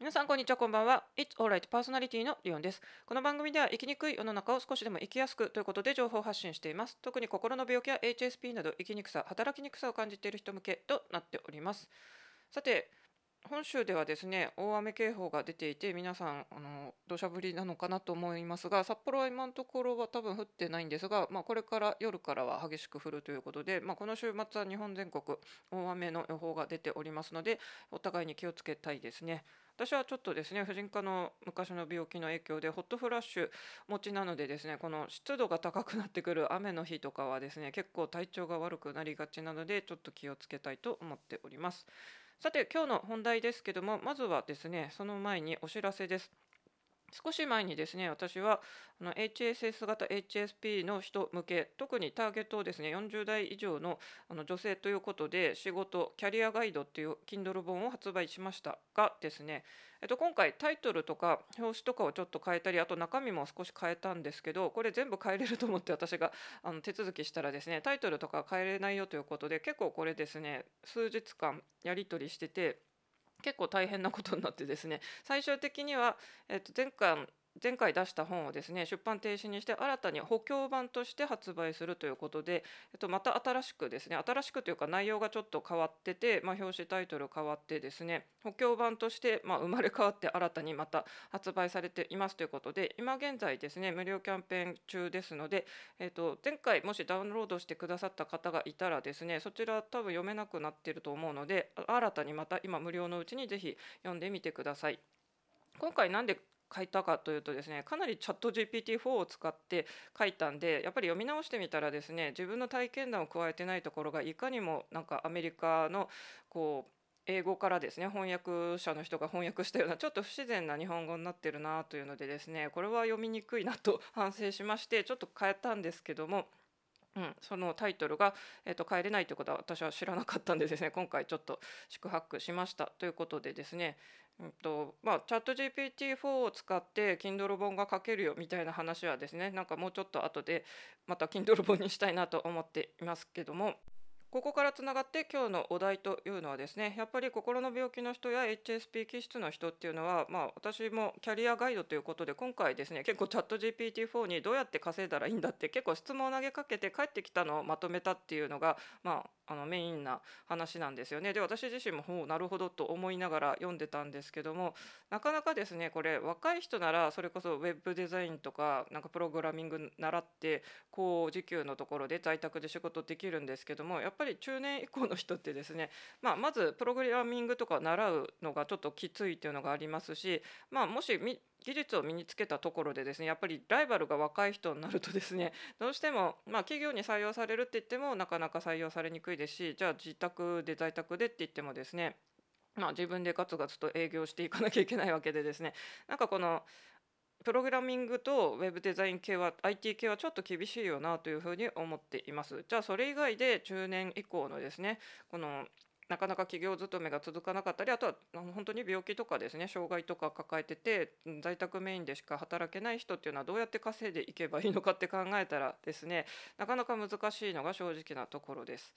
皆さんこんにちはこんばんは。It's Alright. パーソナリティのリオンです。この番組では生きにくい世の中を少しでも生きやすくということで情報発信しています。特に心の病気や HSP など生きにくさ働きにくさを感じている人向けとなっております。さて本州ではですね大雨警報が出ていて皆さんあの土砂降りなのかなと思いますが札幌は今のところは多分降ってないんですが、まあ、これから夜からは激しく降るということで、まあ、この週末は日本全国大雨の予報が出ておりますのでお互いに気をつけたいですね。私はちょっとですね婦人科の昔の病気の影響でホットフラッシュ持ちなのでですねこの湿度が高くなってくる雨の日とかはですね結構体調が悪くなりがちなのでちょっと気をつけたいと思っております。さて今日の本題ですけどもまずはですねその前にお知らせです。少し前にですね私はあの HSS 型 HSP の人向け特にターゲットをですね40代以上のあの女性ということで仕事キャリアガイドっていう Kindle 本を発売しましたがですね、えっと、今回タイトルとか表紙とかをちょっと変えたりあと中身も少し変えたんですけどこれ全部変えれると思って私があの手続きしたらですねタイトルとか変えれないよということで結構これですね数日間やり取りしてて結構大変なことになってですね最終的には、えっと、前回前回出した本をですね出版停止にして新たに補強版として発売するということで、えっと、また新しくですね新しくというか内容がちょっと変わってて、まあ、表紙タイトル変わってですね補強版として、まあ、生まれ変わって新たにまた発売されていますということで今現在ですね無料キャンペーン中ですので、えっと、前回もしダウンロードしてくださった方がいたらですねそちら多分読めなくなっていると思うので新たにまた今無料のうちにぜひ読んでみてください。今回なんで書いたかというとですねかなりチャット GPT-4 を使って書いたんでやっぱり読み直してみたらですね自分の体験談を加えてないところがいかにもなんかアメリカのこう英語からですね翻訳者の人が翻訳したようなちょっと不自然な日本語になってるなというのでですねこれは読みにくいなと反省しましてちょっと変えたんですけどもうん、そのタイトルが、えーと、帰れないということは私は知らなかったんでですね今回ちょっと宿泊しましたということでですね、うんとまあ、チャット GPT-4 を使って Kindle 本が書けるよみたいな話はですねなんかもうちょっと後でまた Kindle 本にしたいなと思っていますけども。ここからつながって今日のお題というのはですねやっぱり心の病気の人や HSP 気質の人っていうのは、まあ、私もキャリアガイドということで今回ですね結構チャット GPT-4 にどうやって稼いだらいいんだって結構質問を投げかけて帰ってきたのをまとめたっていうのが、まあ、あのメインな話なんですよね。で私自身もほうなるほどと思いながら読んでたんですけどもなかなかですねこれ若い人ならそれこそウェブデザインとかなんかプログラミング習って高時給のところで在宅で仕事できるんですけどもやっぱり中年以降の人ってですね、まあ、まずプログラミングとか習うのがちょっときついっていうのがありますし、まあ、もし技術を身につけたところでですねやっぱりライバルが若い人になるとですね どうしても、まあ、企業に採用されるって言ってもなかなか採用されにくいですしじゃあ自宅で在宅でって言ってもですねまあ、自分でガツガツと営業していかなきゃいけないわけでですねなんかこのプログラミングとウェブデザイン系は IT 系はちょっと厳しいよなというふうに思っています。じゃあそれ以外で中年以降のですねこのなかなか企業勤めが続かなかったりあとは本当に病気とかですね障害とか抱えてて在宅メインでしか働けない人っていうのはどうやって稼いでいけばいいのかって考えたらですねなかなか難しいのが正直なところです。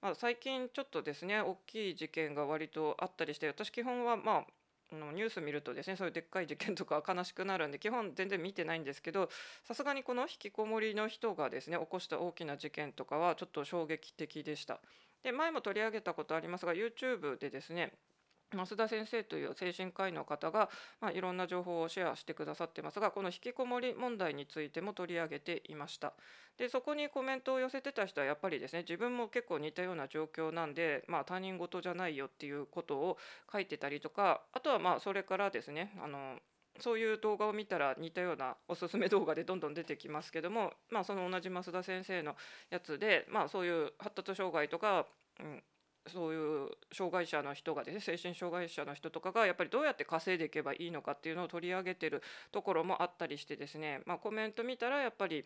まあ、最近ちょっとですね大きい事件が割とあったりして私基本はまあのニュース見るとですねそういうでっかい事件とか悲しくなるんで基本全然見てないんですけどさすがにこの引きこもりの人がですね起こした大きな事件とかはちょっと衝撃的でした。で前も取り上げたことありますが YouTube でですね増田先生という精神科医の方が、まあ、いろんな情報をシェアしてくださってますがこの引きこもり問題についても取り上げていました。でそこにコメントを寄せてた人はやっぱりですね自分も結構似たような状況なんで、まあ、他人事じゃないよっていうことを書いてたりとかあとはまあそれからですねあのそういう動画を見たら似たようなおすすめ動画でどんどん出てきますけども、まあ、その同じ増田先生のやつで、まあ、そういう発達障害とか、うん、そういう障害者の人がですね精神障害者の人とかがやっぱりどうやって稼いでいけばいいのかっていうのを取り上げてるところもあったりしてですね、まあ、コメント見たらやっぱり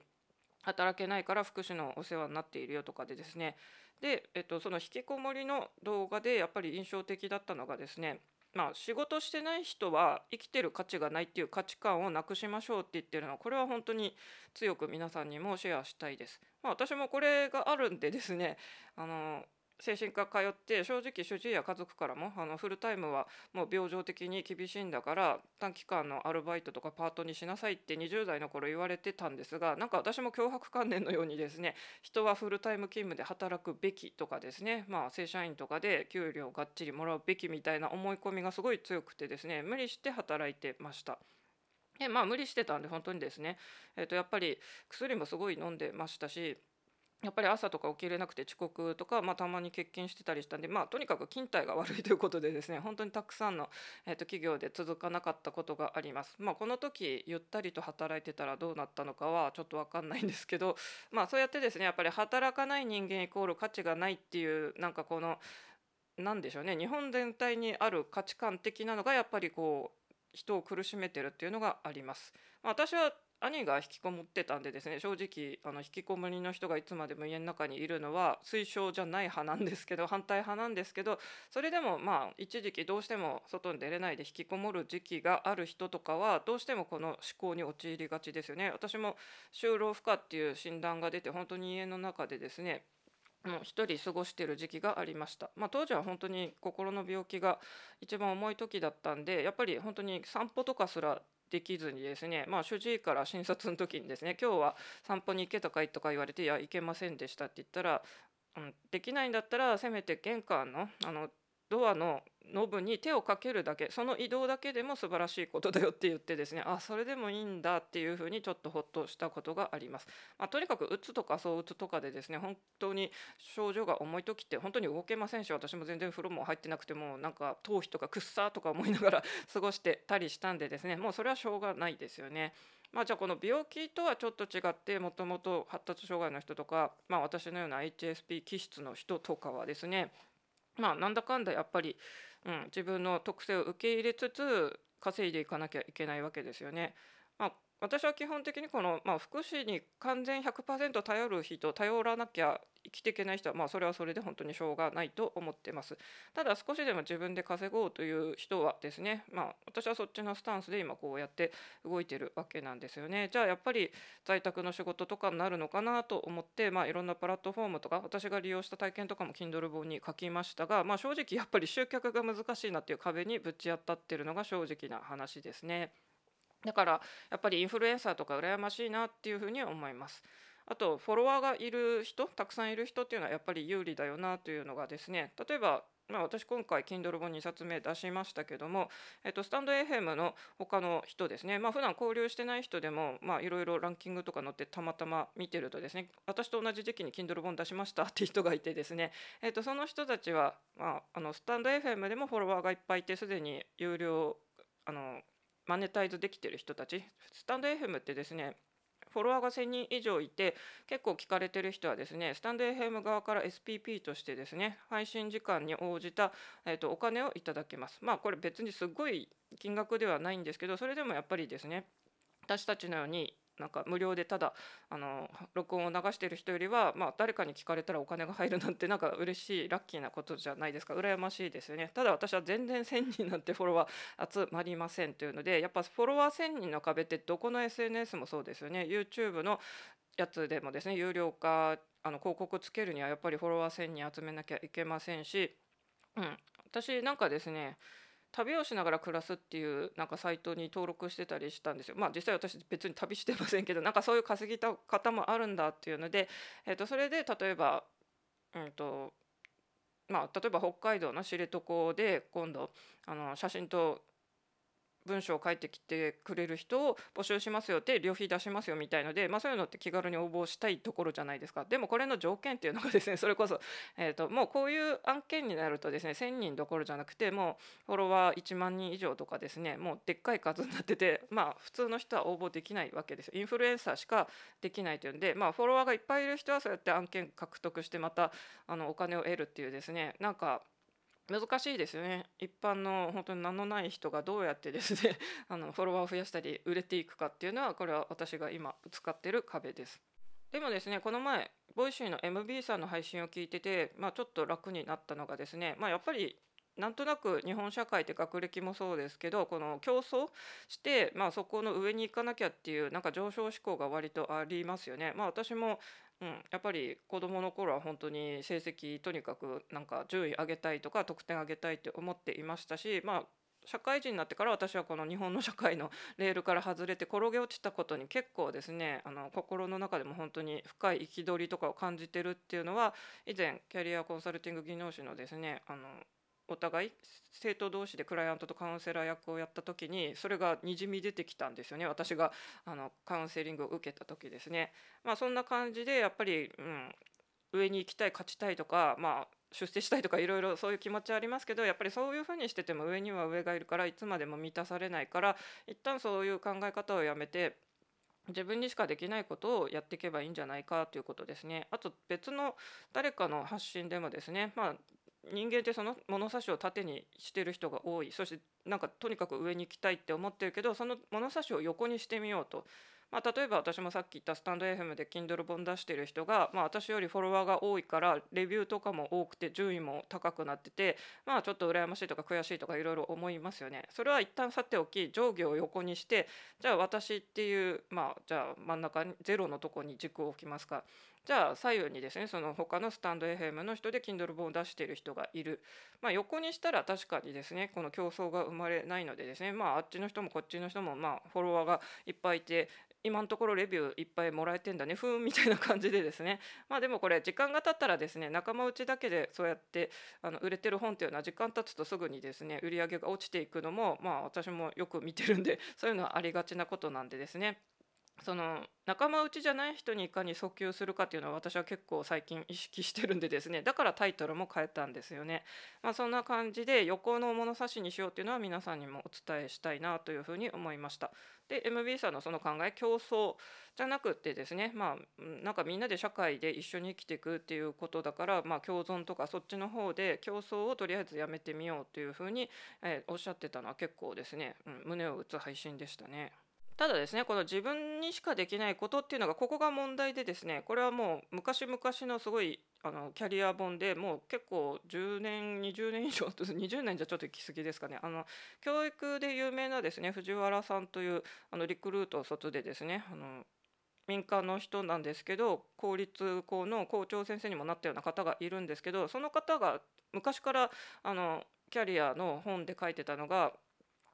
働けないから福祉のお世話になっているよとかでですね。で、えっと、その引きこもりの動画でやっぱり印象的だったのがですねまあ、仕事してない人は生きてる価値がないっていう価値観をなくしましょうって言ってるのはこれは本当に強く皆さんにもシェアしたいです。まあ、私もこれがあるんでですねあの精神科通って正直主治医や家族からもあのフルタイムはもう病状的に厳しいんだから短期間のアルバイトとかパートにしなさいって20代の頃言われてたんですがなんか私も脅迫観念のようにですね人はフルタイム勤務で働くべきとかですねまあ正社員とかで給料がっちりもらうべきみたいな思い込みがすごい強くてですね無理して働いてました。でまあ無理してたんで本当にですね、えー、とやっぱり薬もすごい飲んでましたしやっぱり朝とか起きれなくて遅刻とか、まあ、たまに欠勤してたりしたんで、まあ、とにかく勤怠が悪いということでですね本当にたくさんの、えー、と企業で続かなかったことがあります。まあ、この時ゆったりと働いてたらどうなったのかはちょっと分かんないんですけど、まあ、そうやってですねやっぱり働かない人間イコール価値がないっていうなんかこの何でしょうね日本全体にある価値観的なのがやっぱりこう人を苦しめてるっていうのがあります。まあ、私は兄が引きこもってたんでですね正直あの引きこもりの人がいつまでも家の中にいるのは推奨じゃない派なんですけど反対派なんですけどそれでもまあ一時期どうしても外に出れないで引きこもる時期がある人とかはどうしてもこの思考に陥りがちですよね。私も就労不可っていう診断が出て本当に家の中でですねもう一人過ごしてる時期がありました、まあ、当時は本当に心の病気が一番重い時だったんでやっぱり本当に散歩とかすらできずにですね、まあ、主治医から診察の時にですね「今日は散歩に行けたかい?」とか言われて「いや行けませんでした」って言ったら「うん、できないんだったらせめて玄関のあのドアのノブに手をかけるだけその移動だけでも素晴らしいことだよって言ってですねあそれでもいいんだっていうふうにちょっとほっとしたことがあります、まあ、とにかくうつとかそううつとかでですね本当に症状が重い時って本当に動けませんし私も全然風呂も入ってなくてもなんか頭皮とかくっさーとか思いながら 過ごしてたりしたんでですねもうそれはしょうがないですよね。まあ、じゃあこの病気とはちょっと違ってもともと発達障害の人とか、まあ、私のような HSP 気質の人とかはですねまあなんだかんだやっぱりうん、自分の特性を受け入れつつ稼いでいかなきゃいけないわけですよね。まあ、私は基本的にこの、まあ、福祉に完全100%頼る人頼らなきゃ生きていけない人は、まあ、それはそれで本当にしょうがないと思ってますただ少しでも自分で稼ごうという人はですね、まあ、私はそっちのスタンスで今こうやって動いてるわけなんですよねじゃあやっぱり在宅の仕事とかになるのかなと思って、まあ、いろんなプラットフォームとか私が利用した体験とかも Kindle 本に書きましたが、まあ、正直やっぱり集客が難しいなっていう壁にぶち当たってるのが正直な話ですね。だからやっぱりインフルエンサーとか羨ましいなっていうふうに思います。あとフォロワーがいる人たくさんいる人っていうのはやっぱり有利だよなというのがですね例えばまあ、私今回 Kindle 本2冊目出しましたけども、えっと、スタンド FM の他の人ですね、まあ普段交流してない人でもいろいろランキングとか載ってたまたま見てるとですね私と同じ時期に Kindle 本出しましたっていう人がいてですね、えっと、その人たちは、まあ、あのスタンド FM でもフォロワーがいっぱいいてすでに有料あのマネタイズできてる人たち。スタンド FM ってですねフォロワーが1000人以上いて結構聞かれてる人はですねスタンド FM 側から SPP としてですね配信時間に応じた、えーと、お金をいただけます。まあこれ別にすごい金額ではないんですけどそれでもやっぱりですね私たちのようになんか無料でただあの録音を流してる人よりは、まあ、誰かに聞かれたらお金が入るなんてなんか嬉しいラッキーなことじゃないですか。羨ましいですよね。ただ私は全然1000人なんてフォロワー集まりませんというのでやっぱフォロワー1000人の壁ってどこの SNS もそうですよね。YouTube のやつでもですね有料化あの広告つけるにはやっぱりフォロワー1000人集めなきゃいけませんし、うん、私なんかですね旅をしながら暮らすっていうなんかサイトに登録してたりしたんですよ。まあ実際私別に旅してませんけどなんかそういう稼ぎた方もあるんだっていうので、えー、とそれで例えば、うんとまあ、例えば北海道の知床で今度あの写真と文章を書いてきてくれる人を募集しますよって旅費出しますよみたいので、まあ、そういうのって気軽に応募したいところじゃないですか。でもこれの条件っていうのがですね それこそ、えーと、もうこういう案件になるとですね1,000人どころじゃなくてもうフォロワー1万人以上とかですねもうでっかい数になっててまあ普通の人は応募できないわけですインフルエンサーしかできないというんで、まあ、フォロワーがいっぱいいる人はそうやって案件獲得してまたあのお金を得るっていうですねなんか難しいですよね一般の本当に名のない人がどうやってですね あのフォロワーを増やしたり売れていくかっていうのはこれは私が今使ってる壁ですでもですねこの前 Voicy の MB さんの配信を聞いてて、まあ、ちょっと楽になったのがですね、まあ、やっぱりなんとなく日本社会って学歴もそうですけどこの競争して、まあ、そこの上に行かなきゃっていうなんか上昇志向が割とありますよね。まあ、私もうん、やっぱり子どもの頃は本当に成績とにかくなんか順位上げたいとか得点上げたいって思っていましたしまあ社会人になってから私はこの日本の社会のレールから外れて転げ落ちたことに結構ですねあの心の中でも本当に深い憤りとかを感じてるっていうのは以前キャリアコンサルティング技能士のですねあのお互い生徒同士でクライアントとカウンセラー役をやった時にそれがにじみ出てきたんですよね私があのカウンセリングを受けた時ですね。まあ、そんな感じでやっぱり、うん、上に行きたい勝ちたいとか、まあ、出世したいとかいろいろそういう気持ちありますけどやっぱりそういうふうにしてても上には上がいるからいつまでも満たされないから一旦そういう考え方をやめて自分にしかできないことをやっていけばいいんじゃないかということですね。あと別の誰かの発信でもですね、まあ、人間ってその物差しを縦にしてる人が多いそしてなんかとにかく上に行きたいって思ってるけどその物差しを横にしてみようとまあ、例えば私もさっき言ったスタンド FM で Kindle 本出してる人が、まあ、私よりフォロワーが多いからレビューとかも多くて順位も高くなっててまあちょっと羨ましいとか悔しいとかいろいろ思いますよね。それは一旦さておき上下を横にしてじゃあ私っていうまあじゃあ真ん中にゼロのとこに軸を置きますか。じゃあ左右にですねその他のスタンド FM の人で Kindle 本を出している人がいる、まあ、横にしたら確かにですねこの競争が生まれないのでですねまああっちの人もこっちの人もまあフォロワーがいっぱいいて今のところレビューいっぱいもらえてんだねふーんみたいな感じでですね。まあでもこれ時間が経ったらですね仲間内だけでそうやってあの売れてる本っていうのは時間経つとすぐにですね売り上げが落ちていくのもまあ私もよく見てるんでそういうのはありがちなことなんでですね。その仲間内じゃない人にいかに訴求するかっていうのは私は結構最近意識してるんでですねだからタイトルも変えたんですよね。まあ、そんな感じで横の物差しにしようっていうのは皆さんにもお伝えしたいなというふうに思いました。で MB さんのその考え競争じゃなくてですねまあなんかみんなで社会で一緒に生きていくっていうことだからまあ共存とかそっちの方で競争をとりあえずやめてみようというふうに、えー、おっしゃってたのは結構ですね、うん、胸を打つ配信でしたね。ただですねこの自分にしかできないことっていうのがここが問題でですねこれはもう昔々のすごいあのキャリア本でもう結構10年20年以上 20年じゃちょっと行き過ぎですかね。あの教育で有名なですね藤原さんというあのリクルート卒でですねあの民間の人なんですけど公立校の校長先生にもなったような方がいるんですけどその方が昔からあのキャリアの本で書いてたのが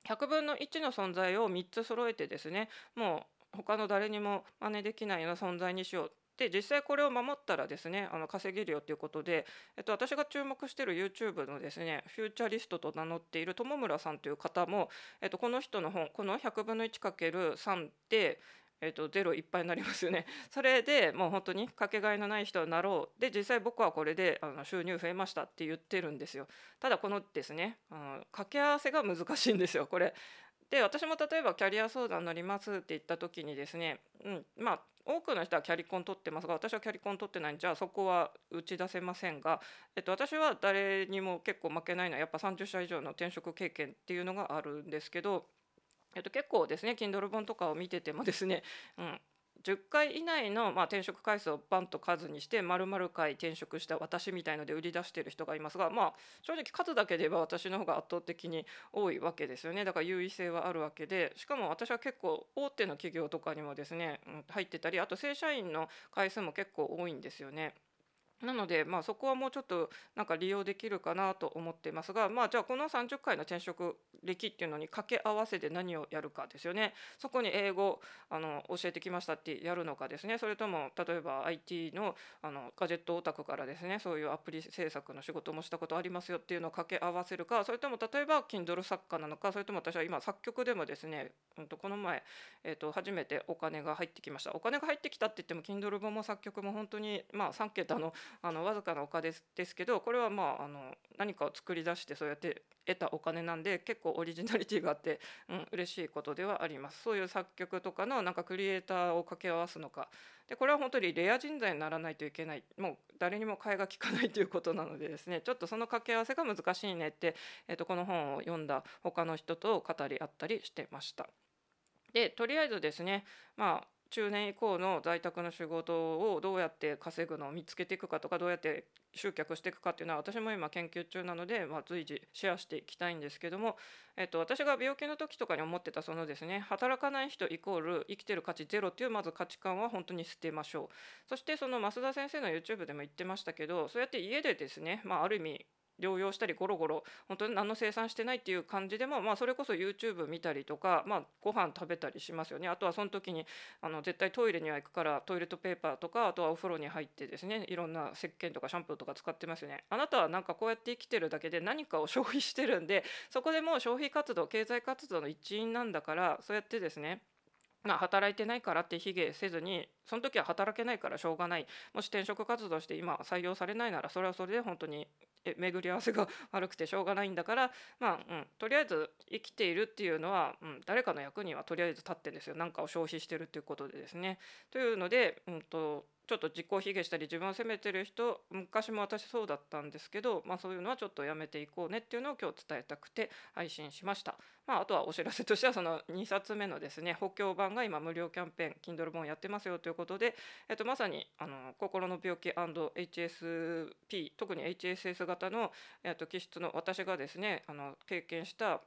100分の1の存在を3つ揃えてですねもう他の誰にも真似できないような存在にしようで実際これを守ったらですねあの稼げるよということで、えっと、私が注目している YouTube のですねフューチャリストと名乗っている友村さんという方も、えっと、この人の本この100分の 1×3 でえーと、ゼロいっぱいになりますよね。それでもう本当にかけがえのない人になろうで実際僕はこれであの収入増えましたって言ってるんですよ。ただこのですねあの掛け合わせが難しいんですよこれ。で私も例えばキャリア相談乗りますって言った時にですね、うん、まあ多くの人はキャリコン取ってますが私はキャリコン取ってないんじゃそこは打ち出せませんが、えっと、私は誰にも結構負けないのはやっぱ30社以上の転職経験っていうのがあるんですけどえっと、結構ですね Kindle 本とかを見ててもですね、うん、10回以内の、まあ、転職回数をバンと数にして丸々回転職した私みたいので売り出してる人がいますが、まあ、正直数だけで言えば私の方が圧倒的に多いわけですよねだから優位性はあるわけでしかも私は結構大手の企業とかにもですね、うん、入ってたりあと正社員の回数も結構多いんですよね。なので、まあ、そこはもうちょっとなんか利用できるかなと思っていますが、まあ、じゃあこの30回の転職歴っていうのに掛け合わせて何をやるかですよね。そこに英語あの教えてきましたってやるのかですね。それとも例えば IT のあのガジェットオタクからですね。そういうアプリ制作の仕事もしたことありますよっていうのを掛け合わせるか。それとも例えば Kindle 作家なのか。それとも私は今作曲でもですね、うん、とこの前、えー、と初めてお金が入ってきました。お金が入ってきたって言っても Kindle 本も作曲も本当にまあ3桁のあのわずかなお金ですですけどこれはまああの何かを作り出してそうやって得たお金なんで結構オリジナリティがあって、うん、嬉しいことではあります。そういう作曲とかのなんかクリエイターを掛け合わすのか。でこれは本当にレア人材にならないといけない。もう誰にも替えが利かないということなのでですね。ちょっとその掛け合わせが難しいねって、えー、とこの本を読んだ他の人と語り合ったりしてました。でとりあえずですねまあ中年以降の在宅の仕事をどうやって稼ぐのを見つけていくかとかどうやって集客していくかっていうのは私も今研究中なので、まあ、随時シェアしていきたいんですけども、えっと、私が病気の時とかに思ってたそのですね働かない人イコール生きてる価値ゼロっていうまず価値観は本当に捨てましょう。そしてその増田先生の YouTube でも言ってましたけどそうやって家でですね、まあ、ある意味療養したりゴロゴロ本当に何の生産してないっていう感じでも、まあ、それこそ YouTube 見たりとか、まあ、ご飯食べたりしますよね。あとはその時にあの絶対トイレには行くからトイレットペーパーとかあとはお風呂に入ってですねいろんな石鹸とかシャンプーとか使ってますよね。あなたはなんかこうやって生きてるだけで何かを消費してるんでそこでもう消費活動経済活動の一員なんだからそうやってですねまあ、働いてないからって卑下せずにその時は働けないからしょうがない。もし転職活動して今採用されないならそれはそれで本当に巡り合わせが悪くてしょうがないんだから まあ、うん、とりあえず生きているっていうのは、うん、誰かの役にはとりあえず立ってんですよ何かを消費してるっていうことでですね。というので、うんとちょっと自己卑下したり自分を責めてる人昔も私そうだったんですけど、まあ、そういうのはちょっとやめていこうねっていうのを今日伝えたくて配信しました。まあ、あとはお知らせとしてはその2冊目のですね補強版が今無料キャンペーン Kindle 本やってますよということで、えっと、まさにあの心の病気 &HSP 特に HSS 型の、えっと、気質の私がですねあの経験した、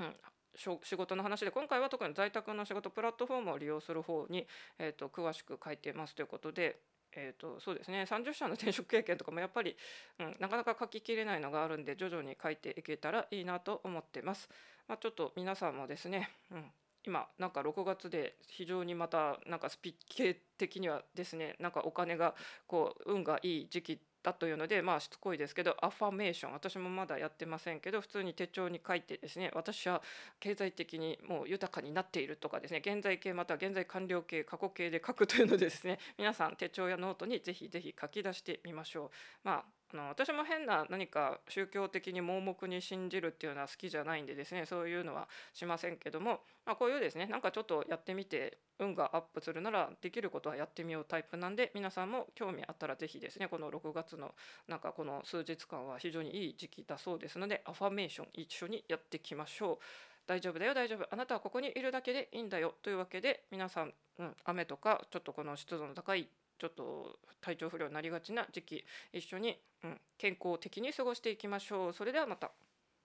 うん、仕事の話で今回は特に在宅の仕事プラットフォームを利用する方に、えーと、詳しく書いてますということで、えーと、そうですね30社の転職経験とかもやっぱり、うん、なかなか書ききれないのがあるんで徐々に書いていけたらいいなと思ってます。まあ、ちょっと皆さんもですね、うん、今なんか6月で非常にまたなんかスピッケ的にはですねなんかお金がこう運がいい時期だというのでまあしつこいですけどアファメーション私もまだやってませんけど普通に手帳に書いてですね私は経済的にもう豊かになっているとかですね現在形または現在完了形過去形で書くというのでですね皆さん手帳やノートにぜひぜひ書き出してみましょう。まあの私も変な何か宗教的に盲目に信じるっていうのは好きじゃないんでですねそういうのはしませんけども、まあ、こういうですねなんかちょっとやってみて運がアップするならできることはやってみようタイプなんで皆さんも興味あったら是非ですねこの6月のなんかこの数日間は非常にいい時期だそうですのでアファメーション一緒にやっていきましょう。大丈夫だよ大丈夫あなたはここにいるだけでいいんだよというわけで皆さん、うん、雨とかちょっとこの湿度の高いちょっと体調不良になりがちな時期一緒に、うん、健康的に過ごしていきましょう。それではまた。